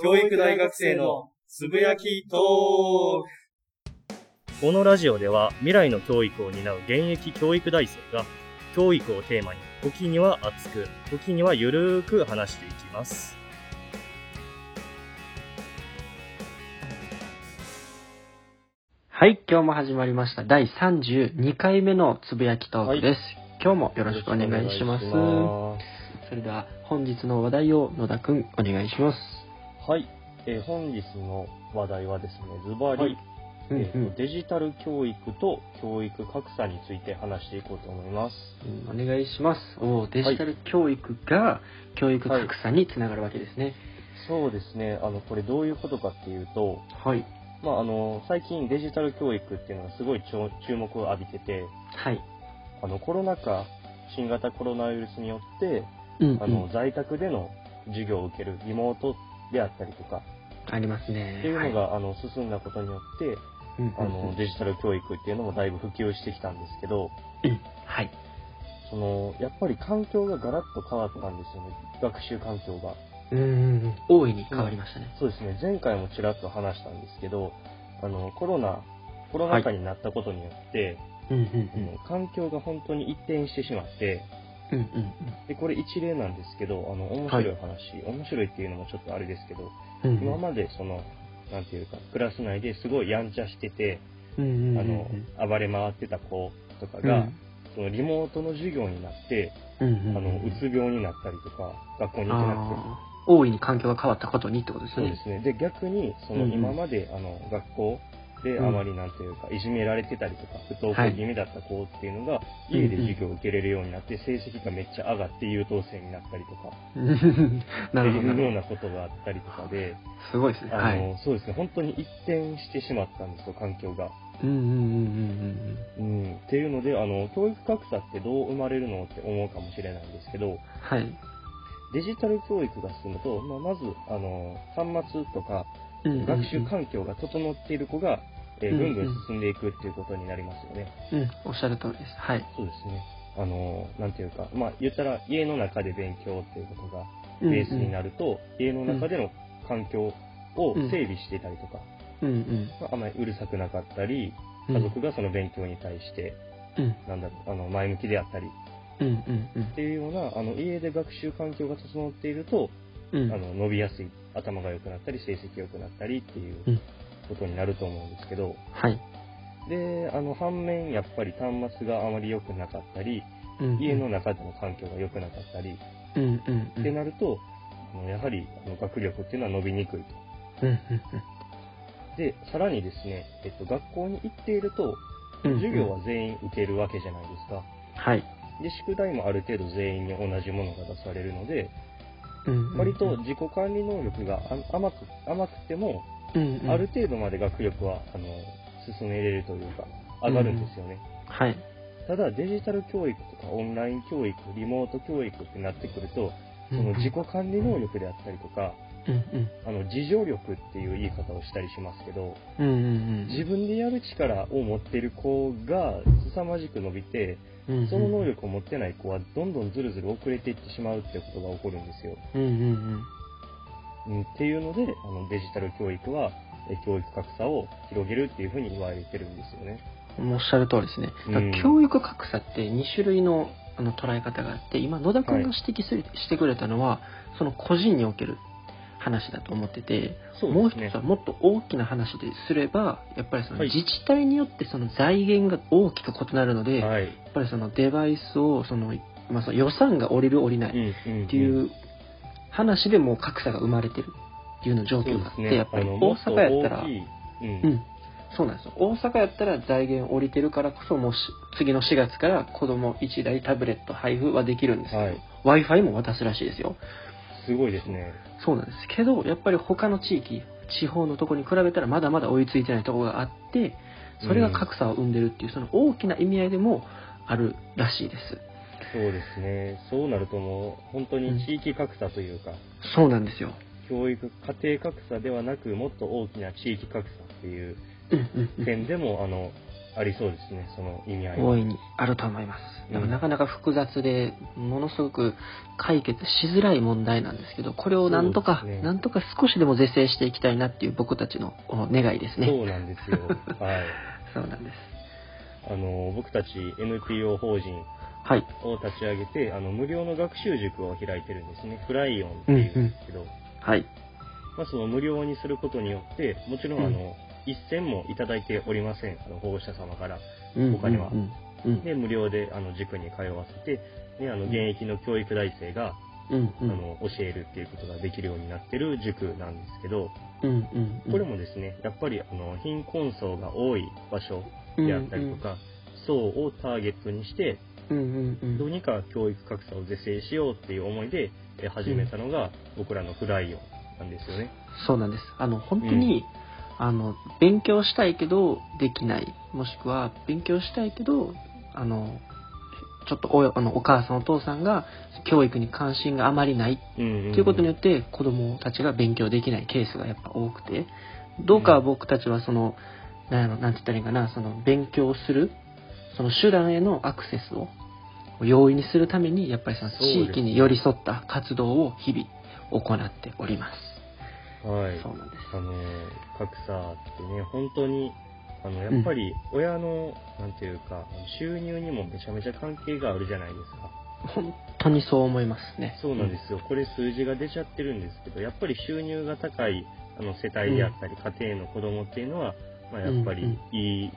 教育大学生のつぶやきトークこのラジオでは未来の教育を担う現役教育大生が教育をテーマに時には熱く時にはゆるーく話していきますはい、今日も始まりました。第32回目のつぶやきトークです。今日もよろしくお願いします。それでは本日の話題を野田くんお願いします。はい、えー本日の話題はですねズバリ、はいうんえーとデジタル教育と教育格差について話していこうと思いますうんお願いします。おーデジタル教育が教育格差につながるわけですね。そうですねあのこれどういうことかっていうとはい。まあ、あの最近デジタル教育っていうのがすごい注目を浴びててはい。あのコロナ禍新型コロナウイルスによってうん、うんあの在宅での授業を受けるリモートであったりとか。ありますね。っていうのが、あの進んだことによってはい、うんうん。あのデジタル教育っていうのもだいぶ普及してきたんですけどうん。はい。そのやっぱり環境がガラッと変わったんですよね。学習環境が。うんうんうん。大いに変わりましたね。そうですね。前回もちらっと話したんですけどあのコロナコロナ禍になったことによって、うんうん。あの環境が本当に一変してしまってうん。うんうん。でこれ一例なんですけどあの面白い話、面白いっていうのもちょっとあれですけどうん。うん。今までそのなんていうかクラス内ですごいやんちゃしてて、うんうんうんうん。あの暴れ回ってた子とかうん。が、そのリモートの授業になって、うんうんうん。あのうつ病になったりとか学校に行けなくて。大いに環境が変わったことにってことですね。そうですね。で逆にそのうんうん。今まであの学校であまりなんていうかいじめられてたりとか不登校気味だった子っていうのが家で授業を受けれるようになって成績がめっちゃ上がって優等生になったりとか なるほどっていうようなことがあったりとかで、すごいですね。あのはい。そうですね本当に一転してしまったんですよ環境が。うんうんうんうんうん、っていうのであの教育格差ってどう生まれるのって思うかもしれないんですけどはい。デジタル教育が進むと、まあ、まずあの端末とか学習環境が整っている子が、えーうんぐんぐん進んでいくっていうことになりますよね。うん、おっしゃる通りです。はい。そうですね。あの、なんていうか、まあ、言ったら家の中で勉強っていうことがベースになる。ると、家の中での環境を整備していたりとか、うんうん。まあ、あまりうるさくなかったり、うん家族がその勉強に対して、うんなんだろう、あの、前向きであったり、うんうんうんっていうような、あの、家で学習環境が整っていると、うん。あの、伸びやすい、頭が良くなったり、成績良くなったりっていううんことになると思うんですけど、はい。で、あの、反面、やっぱり端末があまり良くなかったり、うん家の中での環境が良くなかったり、うんうんうん。ってなると、あのやはりあの学力っていうのは伸びにくいと。うんうんで、さらにですね、えっと、学校に行っていると、うん。授業は全員受けるわけじゃないですか。はい。で、宿題もある程度全員に同じものが出されるので、うんうんうん割と自己管理能力があ甘く甘くても、うんうんある程度まで学力はあの進めれるというか、上がるんですよね。はい。ただ、デジタル教育とかオンライン教育、リモート教育ってなってくると、その自己管理能力であったりとか、うんうんあの自助力っていう言い方をしたりしますけど、うんうんうん。自分でやる力を持っている子が凄まじく伸びて、うんうんその能力を持ってない子はどんどんずるずる遅れていってしまうってことが起こるんですよ。うんうんうん、っていうので、あのデジタル教育はえ教育格差を広げるっていうふうに言われてるんですよね。うん。おっしゃる通りですね。だからうん教育格差って2種類のあの捉え方があって、今野田君が指摘する、してくれたのは、その個人における話だと思ってて、もう一つはもっと大きな話ですれば、やっぱりそのはい自治体によってその財源が大きく異なるので、やはい。っぱりそのデバイスをその、まあ、その予算が下りる下りないっんていう話でもう格差が生まれてるっていうの状況があって、やっぱり大阪やったら、うんうん、そうなんですよ。大阪やったら財源降りてるからこそ、もうし次の4月から子供1台タブレット配布はできるんですけど、はい Wi-Fi も渡すらしいですよ。すごいですね。そうなんですけど、やっぱり他の地域、地方のところに比べたらまだまだ追いついてないところがあって、それが格差を生んでるっていう、その大きな意味合いでもあるらしいです。そうですね。そうなるともう、本当に地域格差というか、そうなんですよ。教育、家庭格差ではなく、もっと大きな地域格差っていううんうんうん点でも、あの、ありそうですね、その意味合い大いにあると思います。でもなかなか複雑で、ものすごく解決しづらい問題なんですけど、これをなんとか、ね、なんとか少しでも是正していきたいなっていう僕たちの願いですね。そうなんですよ。はい。そうなんです。あの、僕たち NPO 法人を立ち上げて、はい、あの、無料の学習塾を開いてるんですね。フライオンっていうんですけど、うんうん、はい。まあ、その無料にすることによって、もちろんあの、うん一銭もいただいておりません、あの保護者様から、他には。で、無料であの塾に通わせて、であの現役の教育大生が、あの教えるっていうことができるようになってる塾なんですけど、これもですね、やっぱりあの貧困層が多い場所であったりとか、層をターゲットにして、どうにか教育格差を是正しようっていう思いで始めたのが僕らのフライオンなんですよね。そうなんです。あの、本当に、あの、勉強したいけどできない。もしくは、勉強したいけど、あの、ちょっとおあのお母さんお父さんが教育に関心があまりない。ということによって子供たちが勉強できないケースがやっぱ多くて。どうか僕たちはその何やろなんて言ったらいいかな。その勉強するその手段へのアクセスを容易にするためにやっぱりその地域に寄り添った活動を日々行っております。はい。そうなんです。あの、格差ってね、本当に、あの、やっぱり親の、うん、なんていうか、収入にもめちゃめちゃ関係があるじゃないですか。本当にそう思いますね。そうなんですよ。これ数字が出ちゃってるんですけど、やっぱり収入が高いあの世帯であったり、うん、家庭の子供っていうのは、まあ、やっぱりいい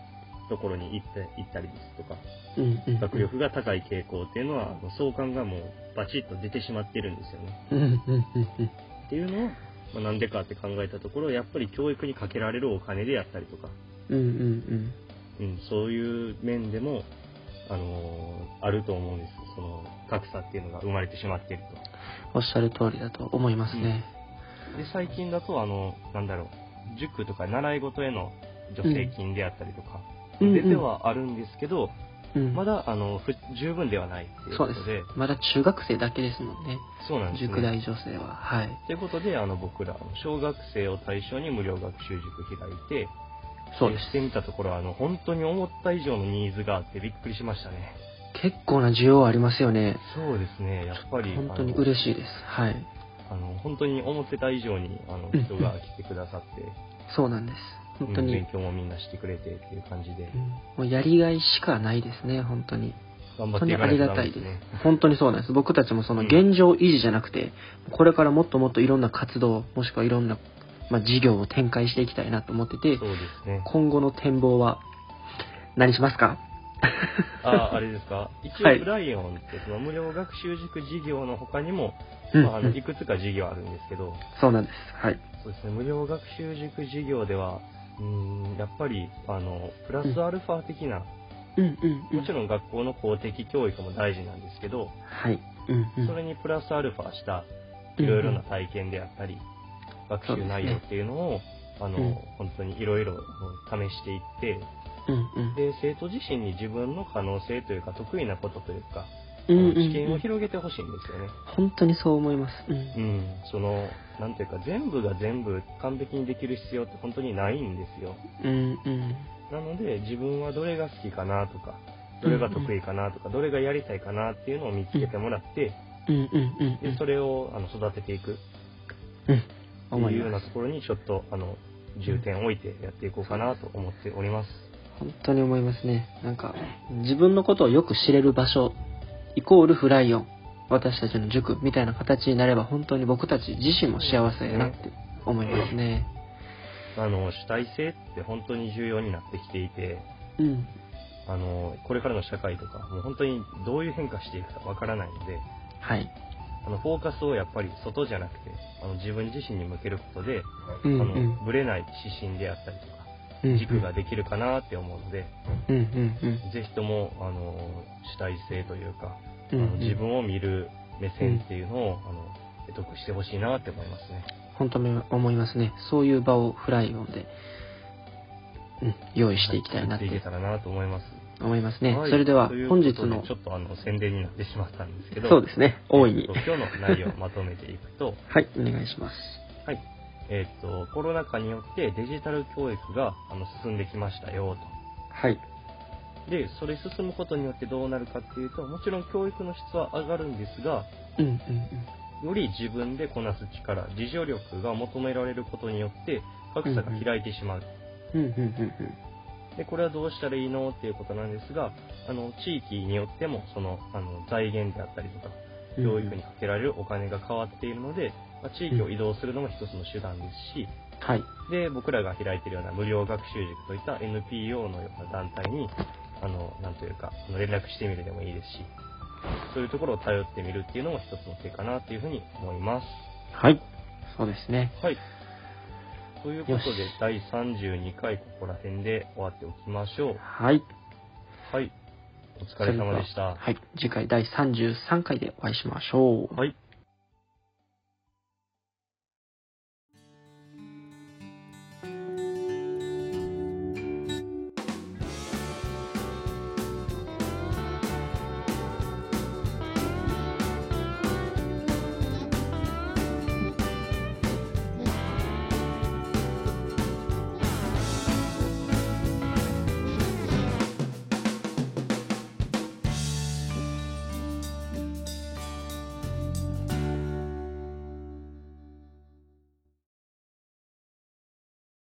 ところに行って行ったりですとか、うんうん、学力が高い傾向っていうのは、相関がもうバチッと出てしまってるんですよね。っていうのを、まあ、なんでかって考えたところ、やっぱり教育にかけられるお金であったりとか、うんうんうんうん、そういう面でも、あのー、あると思うんです。その格差っていうのが生まれてしまっていると。おっしゃる通りだと思いますね。うん、で最近だと、あの、なんだろう、塾とか習い事への助成金であったりとか、うん、出てはあるんですけど、うん、まだあの十分ではないということで。そうです。まだ中学生だけですもんね。そうなんですね。塾大女性は。はい。ということであの僕ら小学生を対象に無料学習塾開いてそうです。してみたところあの本当に思った以上のニーズがあってびっくりしましたね。結構な需要ありますよね。そうですね。やっぱり本当に嬉しいです。はい。あの本当に思ってた以上にあの人が来てくださって、そうなんです本当に、勉強もみんなしてくれてっていう感じで、うん、もうやりがいしかないですね本当に。頑張っていかないとダメです、ね、本当にそうなんです。僕たちもその現状維持じゃなくて、うん、これからもっともっといろんな活動もしくはいろんな、まあ、事業を展開していきたいなと思っててそうですね。今後の展望は何しますか？ああれですか？一応ブライオンってその無料学習塾事業の他にも、まあ、あのいくつか事業あるんですけど、そうなんです。はい。そうですね。無料学習塾事業ではうんやっぱりあのプラスアルファ的な、うん。うんもちろん学校の公的教育も大事なんですけど、はい。うんうん、それにプラスアルファしたいろいろな体験であったり、学習内容っていうのを、あの、うん、本当にいろいろ試していって、うんうん、で生徒自身に自分の可能性というか得意なことというか、知見を広げてほしいんですよね。本当にそう思います。うん、うん、そのなんていうか全部が全部完璧にできる必要って本当にないんですよ。うんうん、なので自分はどれが好きかなとかどれが得意かなとか、どれがやりたいかなっていうのを見つけてもらって、でそれをあの育てていくっていうようなところにちょっとあの重点を置いてやっていこうかなと思っております。本当に思いますね。なんか自分のことをよく知れる場所イコールフライオン。私たちの塾みたいな形になれば本当に僕たち自身も幸せやなって思いますね。あの主体性って本当に重要になってきていて、うん、あのこれからの社会とかもう本当にどういう変化していくかわからないので、はい、あのフォーカスをやっぱり外じゃなくてあの自分自身に向けることで、うんうん、あのぶれない指針であったりとか軸ができるかなって思うので、うんうんうん、ぜひともあの主体性というかあの自分を見る目線っていうのを、あの得得してほしいなって思いますね。本当に思いますね。そういう場をフライオンで、うん、用意していきたいなって。いけたらなと思います。思いますね。はい、それでは本日の。ちょっとあの宣伝になってしまったんですけど。そうですね。大いに。今日の内容をまとめていくと。はい、お願いします。はい。えっ、と、コロナ禍によってデジタル教育があの進んできましたよと。はい。で、それ進むことによってどうなるかっていうと、もちろん教育の質は上がるんですが、うんうんうん、より自分でこなす力、自助力が求められることによって、格差が開いてしまう。うんうんうんうんで、これはどうしたらいいのっていうことなんですが、あの、地域によっても、その、あの、財源であったりとか、教育にかけられるお金が変わっているので、まあ、地域を移動するのも一つの手段ですし、はい。で、僕らが開いているような無料学習塾といった NPO のような団体に、あの、なんというか、連絡してみるでもいいですし、そういうところを頼ってみるっていうのも一つの手かなというふうに思います。はい。そうですね。はい。ということで、第32回ここら辺で終わっておきましょう。はい。はい。お疲れ様でした。はい。次回第33回でお会いしましょう。はい。